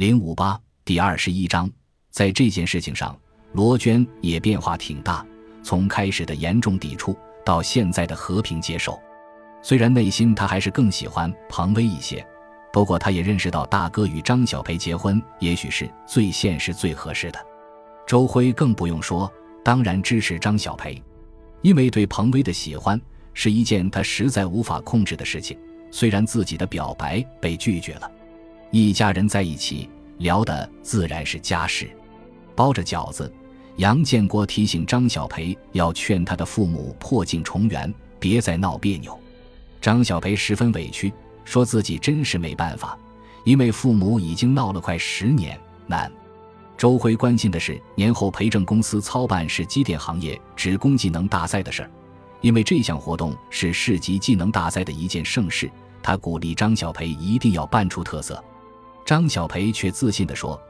零五八第二十一章，在这件事情上，罗娟也变化挺大，从开始的严重抵触到现在的和平接受。虽然内心她还是更喜欢彭威一些，不过她也认识到大哥与张小培结婚也许是最现实、最合适的。周辉更不用说，当然支持张小培，因为对彭威的喜欢是一件他实在无法控制的事情。虽然自己的表白被拒绝了。一家人在一起聊的自然是家事，包着饺子。杨建国提醒张小培要劝他的父母破镜重圆，别再闹别扭。张小培十分委屈，说自己真是没办法，因为父母已经闹了快十年。难。周辉关心的是年后培正公司操办市机电行业职工技能大赛的事儿，因为这项活动是市级技能大赛的一件盛事，他鼓励张小培一定要办出特色。张小培却自信地说：“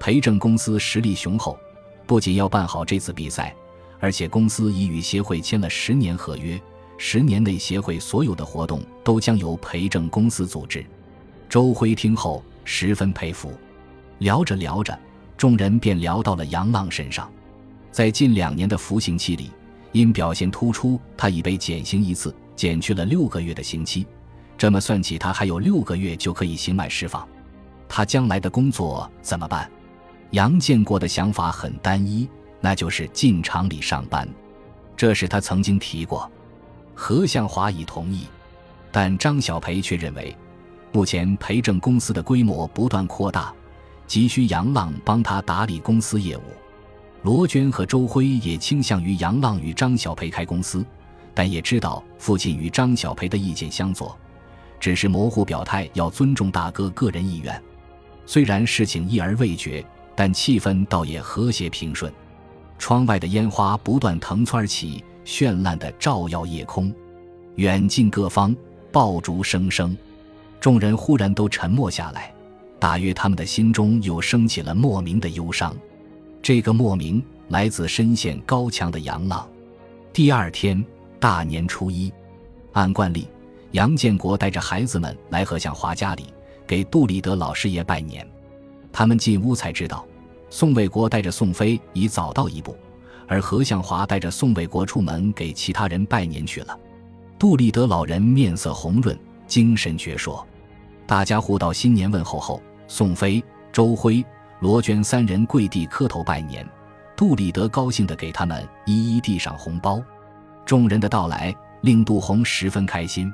培正公司实力雄厚，不仅要办好这次比赛，而且公司已与协会签了十年合约，十年内协会所有的活动都将由培正公司组织。”周辉听后十分佩服。聊着聊着，众人便聊到了杨浪身上。在近两年的服刑期里，因表现突出，他已被减刑一次，减去了六个月的刑期。这么算起，他还有六个月就可以刑满释放。他将来的工作怎么办？杨建国的想法很单一，那就是进厂里上班。这是他曾经提过，何向华已同意，但张小培却认为，目前培正公司的规模不断扩大，急需杨浪帮他打理公司业务。罗娟和周辉也倾向于杨浪与张小培开公司，但也知道父亲与张小培的意见相左，只是模糊表态要尊重大哥个人意愿。虽然事情一而未决，但气氛倒也和谐平顺。窗外的烟花不断腾窜起，绚烂的照耀夜空。远近各方爆竹声声，众人忽然都沉默下来，大约他们的心中又升起了莫名的忧伤。这个莫名来自深陷高墙的杨浪。第二天，大年初一，按惯例，杨建国带着孩子们来何向华家里。给杜立德老师爷拜年，他们进屋才知道，宋卫国带着宋飞已早到一步，而何向华带着宋卫国出门给其他人拜年去了。杜立德老人面色红润，精神矍铄。大家互道新年问候后，宋飞、周辉、罗娟三人跪地磕头拜年。杜立德高兴地给他们一一递上红包。众人的到来令杜红十分开心。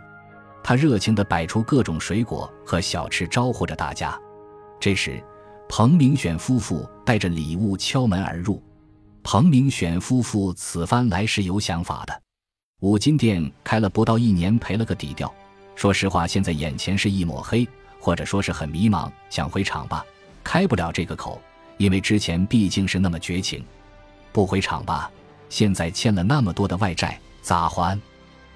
他热情地摆出各种水果和小吃，招呼着大家。这时，彭明选夫妇带着礼物敲门而入。彭明选夫妇此番来是有想法的。五金店开了不到一年，赔了个底掉。说实话，现在眼前是一抹黑，或者说是很迷茫，想回厂吧，开不了这个口，因为之前毕竟是那么绝情。不回厂吧，现在欠了那么多的外债，咋还？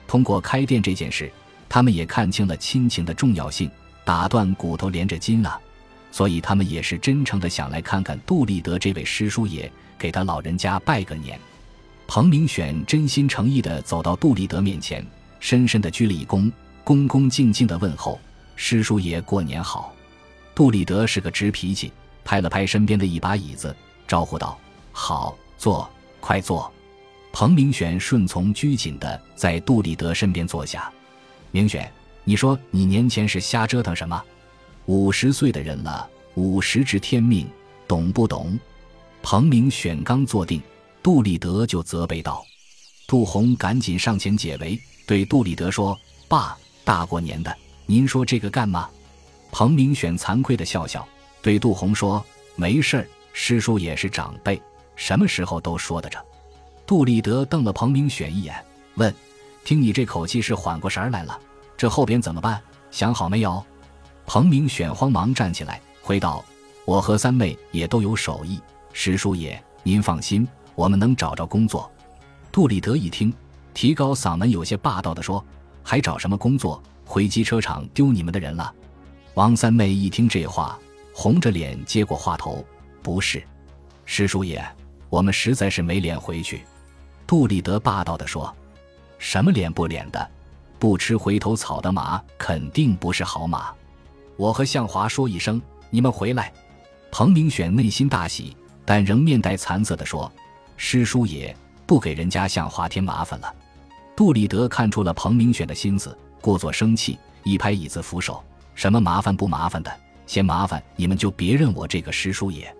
通过开店这件事。他们也看清了亲情的重要性，打断骨头连着筋啊，所以他们也是真诚的想来看看杜立德这位师叔爷，给他老人家拜个年。彭明选真心诚意的走到杜立德面前，深深的鞠了一躬，恭恭敬敬的问候：“师叔爷过年好。”杜立德是个直脾气，拍了拍身边的一把椅子，招呼道：“好，坐，快坐。”彭明选顺从拘谨的在杜立德身边坐下。明选，你说你年前是瞎折腾什么？五十岁的人了，五十知天命，懂不懂？彭明选刚坐定，杜立德就责备道。杜红赶紧上前解围，对杜立德说：“爸，大过年的，您说这个干嘛？”彭明选惭愧的笑笑，对杜红说：“没事儿，师叔也是长辈，什么时候都说得着。”杜立德瞪了彭明选一眼，问。听你这口气是缓过神来了，这后边怎么办？想好没有？彭明选慌忙站起来回道：“我和三妹也都有手艺，石叔爷您放心，我们能找着工作。”杜立德一听，提高嗓门，有些霸道的说：“还找什么工作？回机车厂丢你们的人了？”王三妹一听这话，红着脸接过话头：“不是，师叔爷，我们实在是没脸回去。”杜立德霸道的说。什么脸不脸的，不吃回头草的马肯定不是好马。我和向华说一声，你们回来。彭明选内心大喜，但仍面带惭色地说：“师叔也不给人家向华添麻烦了。”杜立德看出了彭明选的心思，故作生气，一拍椅子扶手：“什么麻烦不麻烦的？嫌麻烦，你们就别认我这个师叔爷。”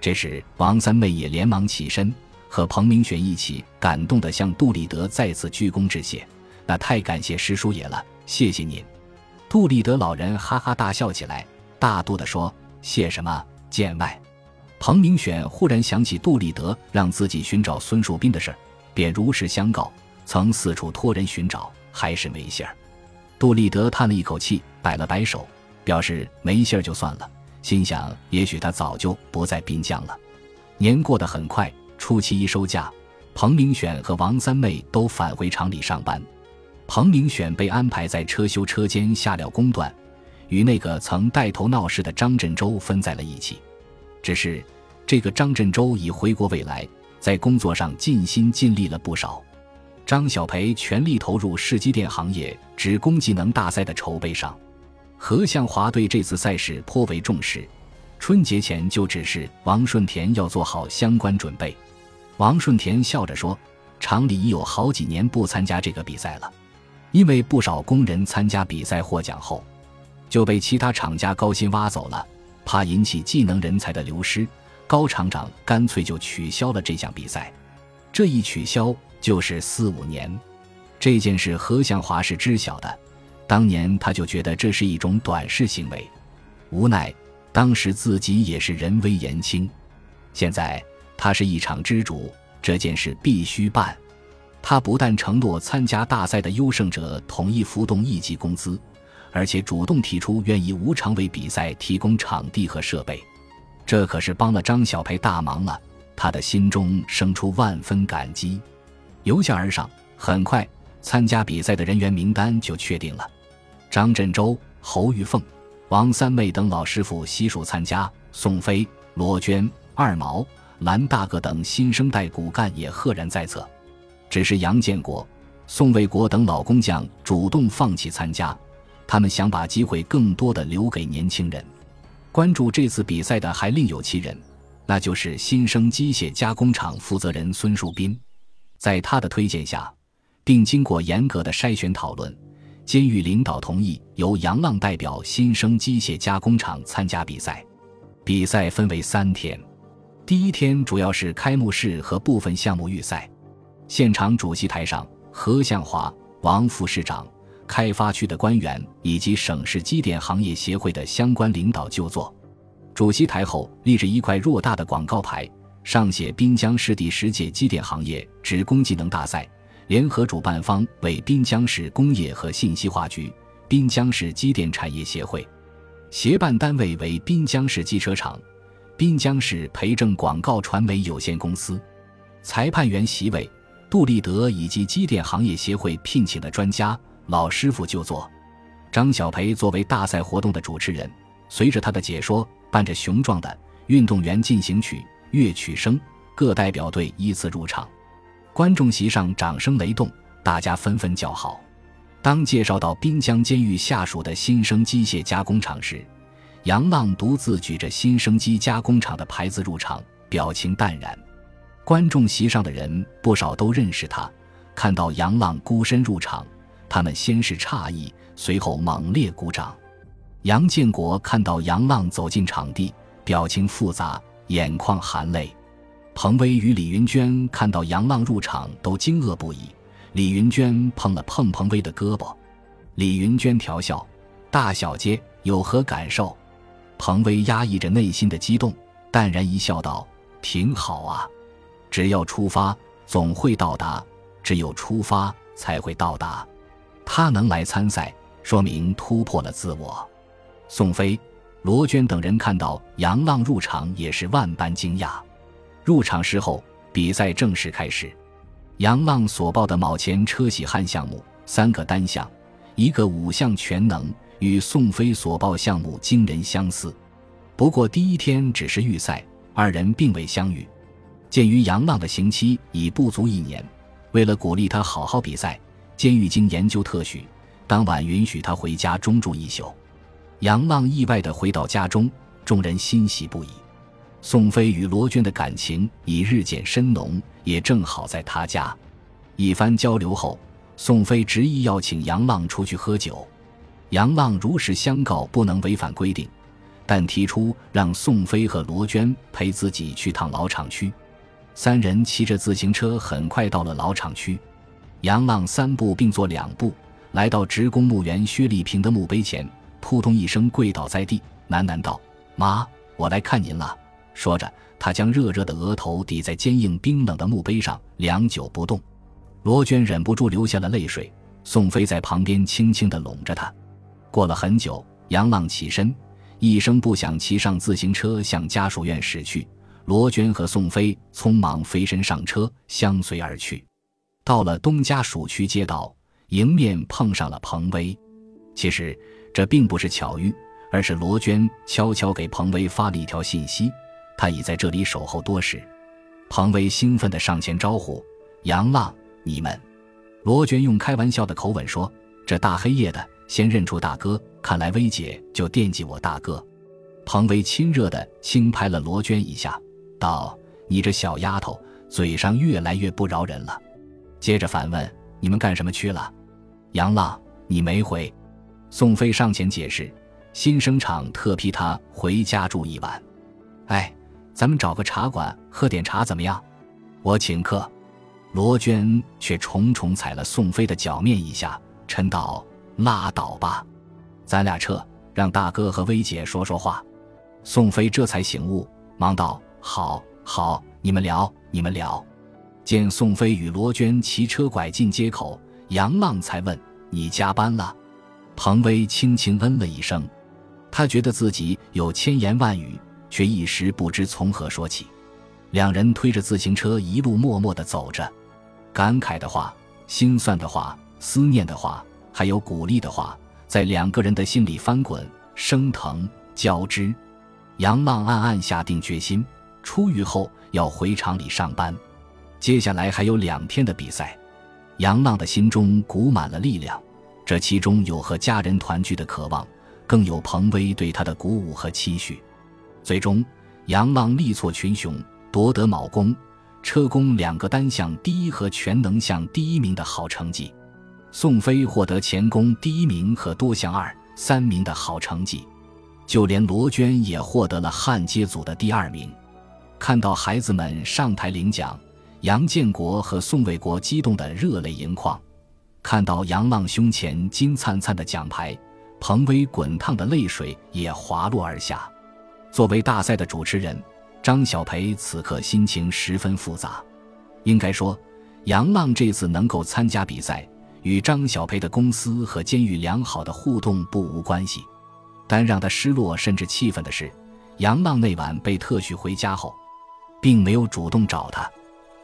这时，王三妹也连忙起身，和彭明选一起感动地向杜立德再次鞠躬致谢：“那太感谢师叔爷了，谢谢您。”杜立德老人哈哈大笑起来，大度地说：“谢什么？”见外，彭明选忽然想起杜立德让自己寻找孙树斌的事儿，便如实相告，曾四处托人寻找，还是没信儿。杜立德叹了一口气，摆了摆手，表示没信儿就算了，心想也许他早就不在滨江了。年过得很快，初七一收假，彭明选和王三妹都返回厂里上班，彭明选被安排在车修车间下了工段。与那个曾带头闹事的张振洲分在了一起，只是这个张振洲已回国未来，在工作上尽心尽力了不少。张小培全力投入市机电行业职工技能大赛的筹备上，何向华对这次赛事颇为重视，春节前就指示王顺田要做好相关准备。王顺田笑着说：“厂里已有好几年不参加这个比赛了，因为不少工人参加比赛获奖后。”就被其他厂家高薪挖走了，怕引起技能人才的流失，高厂长干脆就取消了这项比赛。这一取消就是四五年。这件事何向华是知晓的，当年他就觉得这是一种短视行为，无奈当时自己也是人微言轻。现在他是一场之主，这件事必须办。他不但承诺参加大赛的优胜者统一浮动一级工资。而且主动提出愿意无偿为比赛提供场地和设备，这可是帮了张小培大忙了。他的心中生出万分感激，由下而上，很快参加比赛的人员名单就确定了：张振洲、侯玉凤、王三妹等老师傅悉数参加，宋飞、罗娟、二毛、蓝大哥等新生代骨干也赫然在侧。只是杨建国、宋卫国等老工匠主动放弃参加。他们想把机会更多的留给年轻人。关注这次比赛的还另有其人，那就是新生机械加工厂负责人孙树斌。在他的推荐下，并经过严格的筛选讨论，监狱领导同意由杨浪代表新生机械加工厂参加比赛。比赛分为三天，第一天主要是开幕式和部分项目预赛。现场主席台上，何向华、王副市长。开发区的官员以及省市机电行业协会的相关领导就座，主席台后立着一块偌大的广告牌，上写“滨江市第十届机电行业职工技能大赛”，联合主办方为滨江市工业和信息化局、滨江市机电产业协会，协办单位为滨江市机车厂、滨江市培正广告传媒有限公司。裁判员席位，杜立德以及机电行业协会聘请的专家。老师傅就座，张小培作为大赛活动的主持人，随着他的解说，伴着雄壮的运动员进行曲、乐曲声，各代表队依次入场。观众席上掌声雷动，大家纷纷叫好。当介绍到滨江监狱下属的新生机械加工厂时，杨浪独自举着新生机加工厂的牌子入场，表情淡然。观众席上的人不少都认识他，看到杨浪孤身入场。他们先是诧异，随后猛烈鼓掌。杨建国看到杨浪走进场地，表情复杂，眼眶含泪。彭威与李云娟看到杨浪入场，都惊愕不已。李云娟碰了碰彭威的胳膊，李云娟调笑：“大小姐有何感受？”彭威压抑着内心的激动，淡然一笑，道：“挺好啊，只要出发，总会到达；只有出发，才会到达。”他能来参赛，说明突破了自我。宋飞、罗娟等人看到杨浪入场，也是万般惊讶。入场时候，比赛正式开始。杨浪所报的卯前车铣焊项目，三个单项，一个五项全能，与宋飞所报项目惊人相似。不过第一天只是预赛，二人并未相遇。鉴于杨浪的刑期已不足一年，为了鼓励他好好比赛。监狱经研究特许，当晚允许他回家中住一宿。杨浪意外地回到家中，众人欣喜不已。宋飞与罗娟的感情已日渐深浓，也正好在他家。一番交流后，宋飞执意要请杨浪出去喝酒。杨浪如实相告，不能违反规定，但提出让宋飞和罗娟陪自己去趟老厂区。三人骑着自行车，很快到了老厂区。杨浪三步并作两步，来到职工墓园薛丽萍的墓碑前，扑通一声跪倒在地，喃喃道：“妈，我来看您了。”说着，他将热热的额头抵在坚硬冰冷的墓碑上，良久不动。罗娟忍不住流下了泪水。宋飞在旁边轻轻地拢着她。过了很久，杨浪起身，一声不响骑上自行车向家属院驶去。罗娟和宋飞匆忙飞身上车，相随而去。到了东家属区街道，迎面碰上了彭威。其实这并不是巧遇，而是罗娟悄悄给彭威发了一条信息：他已在这里守候多时。彭威兴奋地上前招呼：“杨浪，你们。”罗娟用开玩笑的口吻说：“这大黑夜的，先认出大哥，看来薇姐就惦记我大哥。”彭威亲热地轻拍了罗娟一下。道：“你这小丫头，嘴上越来越不饶人了。”接着反问：“你们干什么去了？”杨浪，你没回。宋飞上前解释：“新生厂特批他回家住一晚。”哎，咱们找个茶馆喝点茶怎么样？我请客。罗娟却重重踩了宋飞的脚面一下，嗔道：“拉倒吧，咱俩撤，让大哥和薇姐说说话。”宋飞这才醒悟，忙道。好好，你们聊，你们聊。见宋飞与罗娟骑车拐进街口，杨浪才问：“你加班了？”彭威轻轻嗯了一声，他觉得自己有千言万语，却一时不知从何说起。两人推着自行车，一路默默地走着，感慨的话、心酸的话、思念的话，还有鼓励的话，在两个人的心里翻滚、升腾、交织。杨浪暗暗下定决心。出狱后要回厂里上班，接下来还有两天的比赛。杨浪的心中鼓满了力量，这其中有和家人团聚的渴望，更有彭威对他的鼓舞和期许。最终，杨浪力挫群雄，夺得铆工、车工两个单项第一和全能项第一名的好成绩。宋飞获得钳工第一名和多项二、三名的好成绩，就连罗娟也获得了焊接组的第二名。看到孩子们上台领奖，杨建国和宋卫国激动得热泪盈眶；看到杨浪胸前金灿灿的奖牌，彭威滚烫的泪水也滑落而下。作为大赛的主持人，张小培此刻心情十分复杂。应该说，杨浪这次能够参加比赛，与张小培的公司和监狱良好的互动不无关系。但让他失落甚至气愤的是，杨浪那晚被特许回家后。并没有主动找他，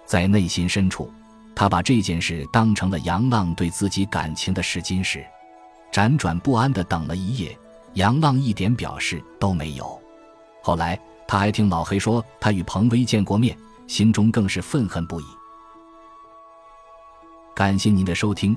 在内心深处，他把这件事当成了杨浪对自己感情的试金石，辗转不安地等了一夜，杨浪一点表示都没有。后来他还听老黑说他与彭威见过面，心中更是愤恨不已。感谢您的收听，